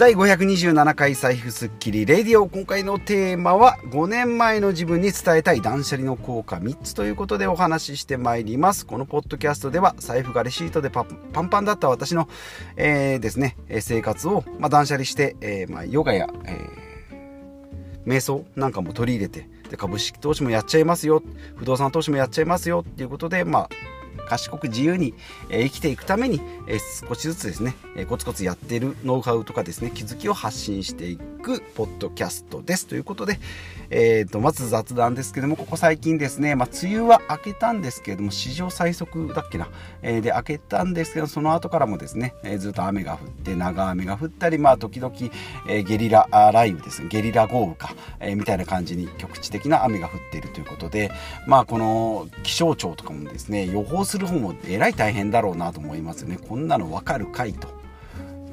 第527回財布スッキリ。レディオ今回のテーマは5年前の自分に伝えたい断捨離の効果3つということでお話ししてまいります。このポッドキャストでは財布がレシートでパンパンだった私の、えー、ですね生活を、まあ、断捨離して、えーまあ、ヨガや、えー、瞑想なんかも取り入れてで株式投資もやっちゃいますよ。不動産投資もやっちゃいますよ。っていうことでまあ賢く自由に、え生きていくために、え少しずつですね、えコツコツやっているノウハウとかですね気づきを発信していくポッドキャストです。ということで、えーと、まず雑談ですけどもここ最近ですね、まあ、梅雨は明けたんですけれども史上最速だっけな、えー、で明けたんですけどその後からもですね、え、ずっと雨が降って長雨が降ったりまあ時々、え、ゲリラ雷雨ですねゲリラ豪雨か、えみたいな感じに局地的な雨が降っているということでまあこの気象庁とかもですね予報する方もえらい大変だろうなと思いますよね。こんなのわかるかいと。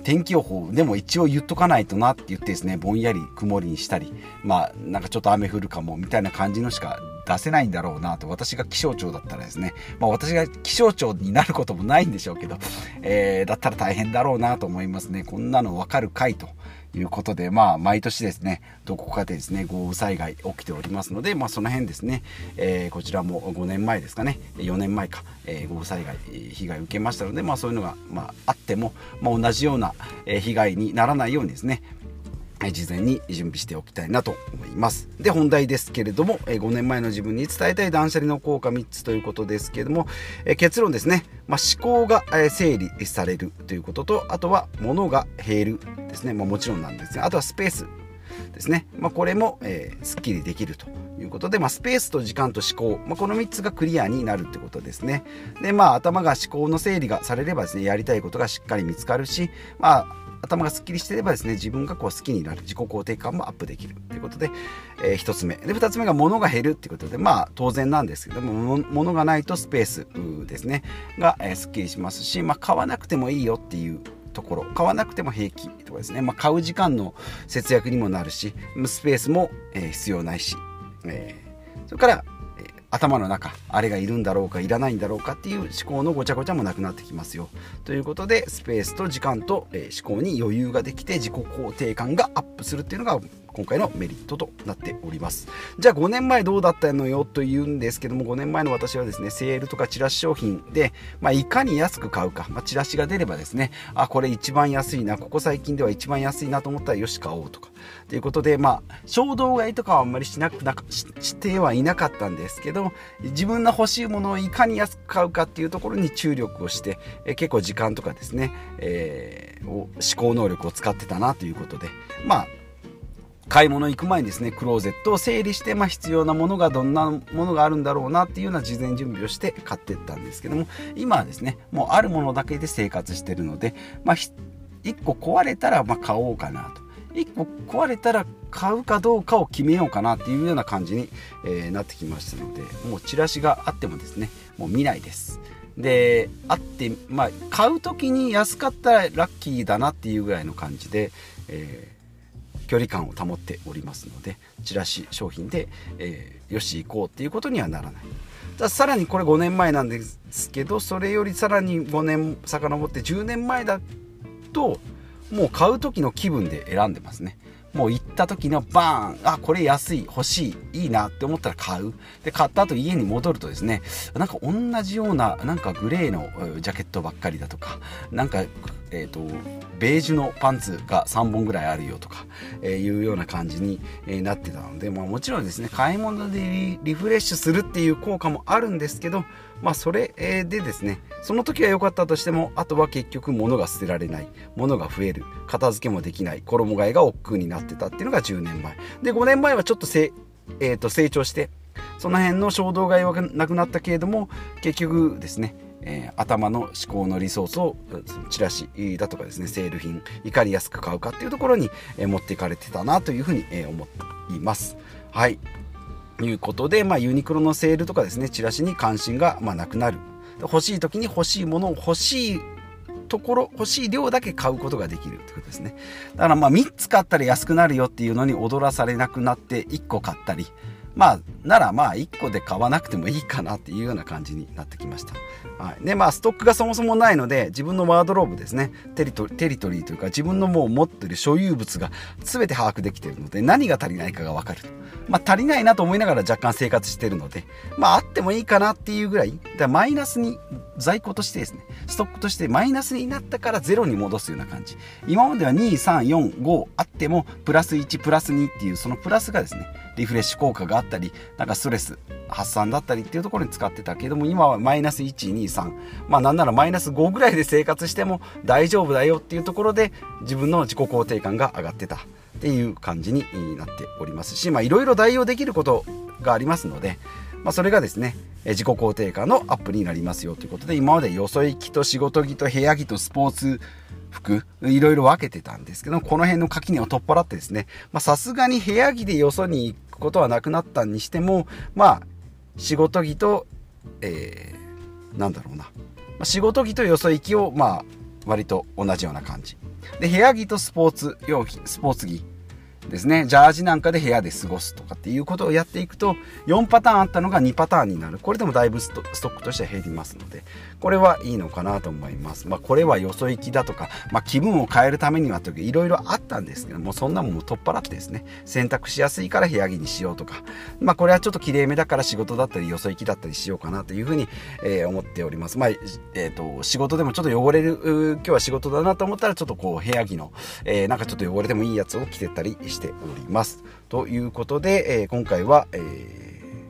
天気予報でも一応言っとかないとなって言ってですねぼんやり曇りにしたりまあなんかちょっと雨降るかもみたいな感じのしか出せないんだろうなと。私が気象庁だったらですね。まあ私が気象庁になることもないんでしょうけど、えー、だったら大変だろうなと思いますね。こんなのわかるかいと。いうことで、まあ、毎年ですね、どこかでですね、豪雨災害起きておりますので、まあ、その辺ですね、えー、こちらも5年前ですかね、4年前か、えー、豪雨災害、被害を受けましたので、まあ、そういうのが、まあ、あっても、まあ、同じような被害にならないようにですね、事前に準備しておきたいなと思います。で本題ですけれどもえ5年前の自分に伝えたい断捨離の効果3つということですけれどもえ結論ですね、まあ、思考がえ整理されるということとあとは物が減るですね、まあ、もちろんなんですがあとはスペースですね、まあ、これも、えー、すっきりできるということで、まあ、スペースと時間と思考、まあ、この3つがクリアになるってことですね。でまあ頭が思考の整理がされればですねやりたいことがしっかり見つかるしまあ頭がすっきりしてればですね自分がこう好きになる自己肯定感もアップできるということで、えー、1つ目。で2つ目が物が減るっていうことでまあ当然なんですけども物がないとスペースですねが、えー、すっきりしますし、まあ、買わなくてもいいよっていうところ買わなくても平気とかですね、まあ、買う時間の節約にもなるしスペースも、えー、必要ないし、えー、それから頭の中あれがいるんだろうかいらないんだろうかっていう思考のごちゃごちゃもなくなってきますよ。ということでスペースと時間と、え思考に余裕ができて自己肯定感がアップするっていうのが今回のメリットとなっております。じゃあ5年前どうだったのよというんですけども5年前の私はですねセールとかチラシ商品で、まあ、いかに安く買うか、まあ、チラシが出ればですねあこれ一番安いなここ最近では一番安いなと思ったらよし買おうとか。ということでまあ衝動買いとかはあんまりしなくなしてはいなかったんですけど自分の欲しいものをいかに安く買うかっていうところに注力をしてえ結構時間とかですね、えー、思考能力を使ってたなということでまあ買い物行く前にですねクローゼットを整理して、まあ、必要なものがどんなものがあるんだろうなっていうような事前準備をして買っていったんですけども今はですねもうあるものだけで生活してるので、まあ、1個壊れたらま買おうかなと。1個壊れたら買うかどうかを決めようかなっていうような感じに、え、なってきましたのでもうチラシがあってもですねもう見ないです。であってまあ買う時に安かったらラッキーだなっていうぐらいの感じで、えー距離感を保っておりますのでチラシ商品で、えー、よし行こうっていうことにはならない。ださらにこれ5年前なんですけどそれよりさらに5年遡って10年前だともう買う時の気分で選んでますね。もう行った時のバーンあこれ安い欲しいいいなって思ったら買う。で買った後家に戻るとですねなんか同じようななんかグレーのジャケットばっかりだとかなんかえーと、ベージュのパンツが3本ぐらいあるよとか、えー、いうような感じに、え、なってたので、まあ、もちろんですね買い物でリフレッシュするっていう効果もあるんですけど、まあ、それでですねその時は良かったとしてもあとは結局物が捨てられない物が増える片付けもできない衣替えが億劫になってたっていうのが10年前。で5年前はちょっとせ、えー、と成長してその辺の衝動買いはなくなったけれども結局ですねえー、頭の思考のリソースをチラシだとかですねセール品いかに安く買うかっていうところに、えー、持っていかれてたなというふうに、えー、思っています。はい。いうことで、まあ、ユニクロのセールとかですねチラシに関心が、まあ、なくなる。欲しい時に欲しいものを欲しいところ欲しい量だけ買うことができるってことですね。だからまあ3つ買ったら安くなるよっていうのに踊らされなくなって1個買ったりまあ、ならまあ1個で買わなくてもいいかなっていうような感じになってきました。はい。で、まあストックがそもそもないので、自分のワードローブですね、テリトテリトリーというか自分のもう持ってる所有物が全て把握できているので、何が足りないかがわかると。まあ足りないなと思いながら若干生活してるので、まああってもいいかなっていうぐらい、だマイナスに在庫としてですね、ストックとしてマイナスになったからゼロに戻すような感じ。今までは2、3、4、5あっても、プラス1、プラス2っていうそのプラスがですね、リフレッシュ効果があったり、なんかストレス発散だったりっていうところに使ってたけども、今はマイナス1、2、3、まあなんならマイナス5ぐらいで生活しても大丈夫だよっていうところで自分の自己肯定感が上がってたっていう感じになっておりますし、まあいろいろ代用できることがありますので、まあ、それがですね、自己肯定感のアップになりますよということで、今までよそ行きと仕事着と部屋着とスポーツ服、いろいろ分けてたんですけど、この辺の垣根を取っ払ってですね、さすがに部屋着でよそに行くことはなくなったにしても、まあ、仕事着と、えー、なんだろうな、ま、仕事着とよそ行きを、まあ、割と同じような感じ。で、部屋着とスポーツ用品、スポーツ着。ですね。ジャージなんかで部屋で過ごすとかっていうことをやっていくと4パターンあったのが2パターンになる。これでもだいぶストックとしては減りますのでこれはいいのかなと思います。まあこれはよそ行きだとか、まあ、気分を変えるためにはとかいろいろあったんですけどもそんなもんも取っ払ってですね選択しやすいから部屋着にしようとかまあこれはちょっときれいめだから仕事だったりよそ行きだったりしようかなというふうに、えー、思っております。まあえっ、ー、と仕事でもちょっと汚れる今日は仕事だなと思ったらちょっとこう部屋着の、えー、なんかちょっと汚れてもいいやつを着てたりしております。ということで、えー、今回は、えー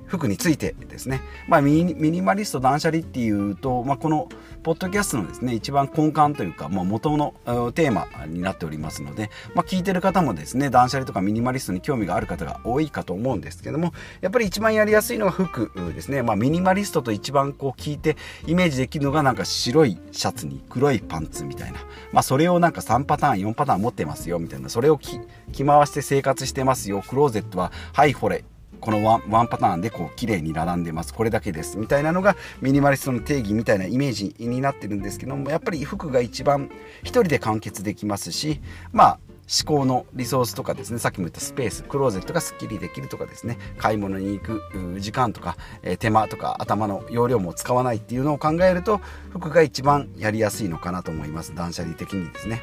服についてですね、まあ、ミニマリスト断捨離っていうと、まあ、このポッドキャストのですね一番根幹というか、まあ、元のテーマになっておりますので、まあ、聞いてる方もですね断捨離とかミニマリストに興味がある方が多いかと思うんですけどもやっぱり一番やりやすいのは服ですね、まあ、ミニマリストと一番こう聞いてイメージできるのがなんか白いシャツに黒いパンツみたいな、まあ、それをなんか3パターン4パターン持ってますよみたいな。それを着回して生活してますよ。クローゼットははいこれ。このワンワンパターンでこう綺麗に並んでます。これだけです。みたいなのがミニマリストの定義みたいなイメージになってるんですけどもやっぱり服が一番一人で完結できますしまあ思考のリソースとかですねさっきも言ったスペースクローゼットがすっきりできるとかですね買い物に行く時間とか、えー、手間とか頭の容量も使わないっていうのを考えると服が一番やりやすいのかなと思います。断捨離的にですね。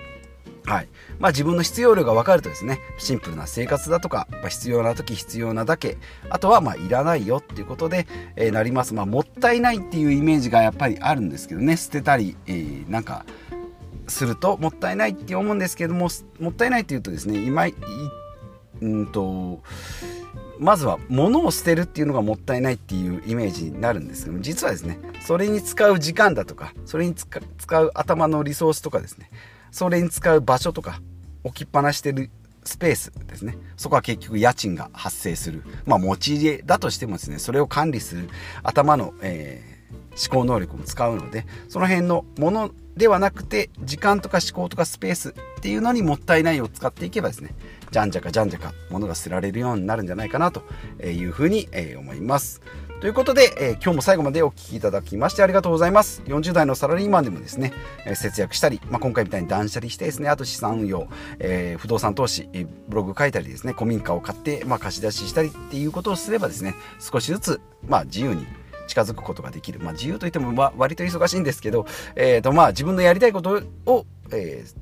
はい。まあ、自分の必要量が分かるとですねシンプルな生活だとか、まあ、必要な時必要なだけあとはまあいらないよっていうことで、えー、なります、まあ、もったいないっていうイメージがやっぱりあるんですけどね。捨てたり、えー、なんかするともったいないって思うんですけどももったいないっていうとですね今うんとまずは物を捨てるっていうのがもったいないっていうイメージになるんですけども実はですねそれに使う時間だとかそれに使う頭のリソースとかですねそれに使う場所とか置きっぱなしてるスペースですねそこは結局家賃が発生するまあ持ち家だとしてもですねそれを管理する頭の、えー、思考能力も使うのでその辺のものではなくて時間とか思考とかスペースっていうのにもったいないを使っていけばですねじゃんじゃかじゃんじゃか物が捨てられるようになるんじゃないかなというふうに思います。ということで、えー、今日も最後までお聴きいただきましてありがとうございます。40代のサラリーマンでもですね、えー、節約したり、まあ、今回みたいに断捨離してですね、あと資産運用、えー、不動産投資、ブログ書いたりですね、古民家を買って、まあ、貸し出ししたりっていうことをすればですね、少しずつ、まあ、自由に近づくことができる。まあ、自由といっても、まあ、割と忙しいんですけど、えっ、ー、と、まあ、自分のやりたいことを、えー、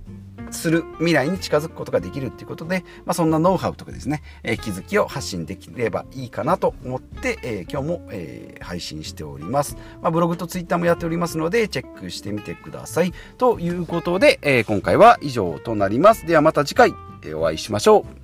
する未来に近づくことができるっていうことで、まあ、そんなノウハウとかですね、えー、気づきを発信できればいいかなと思って、えー、今日も、えー、配信しております、まあ、ブログとツイッターもやっておりますのでチェックしてみてください。ということで、え今回は以上となります。ではまた次回お会いしましょう。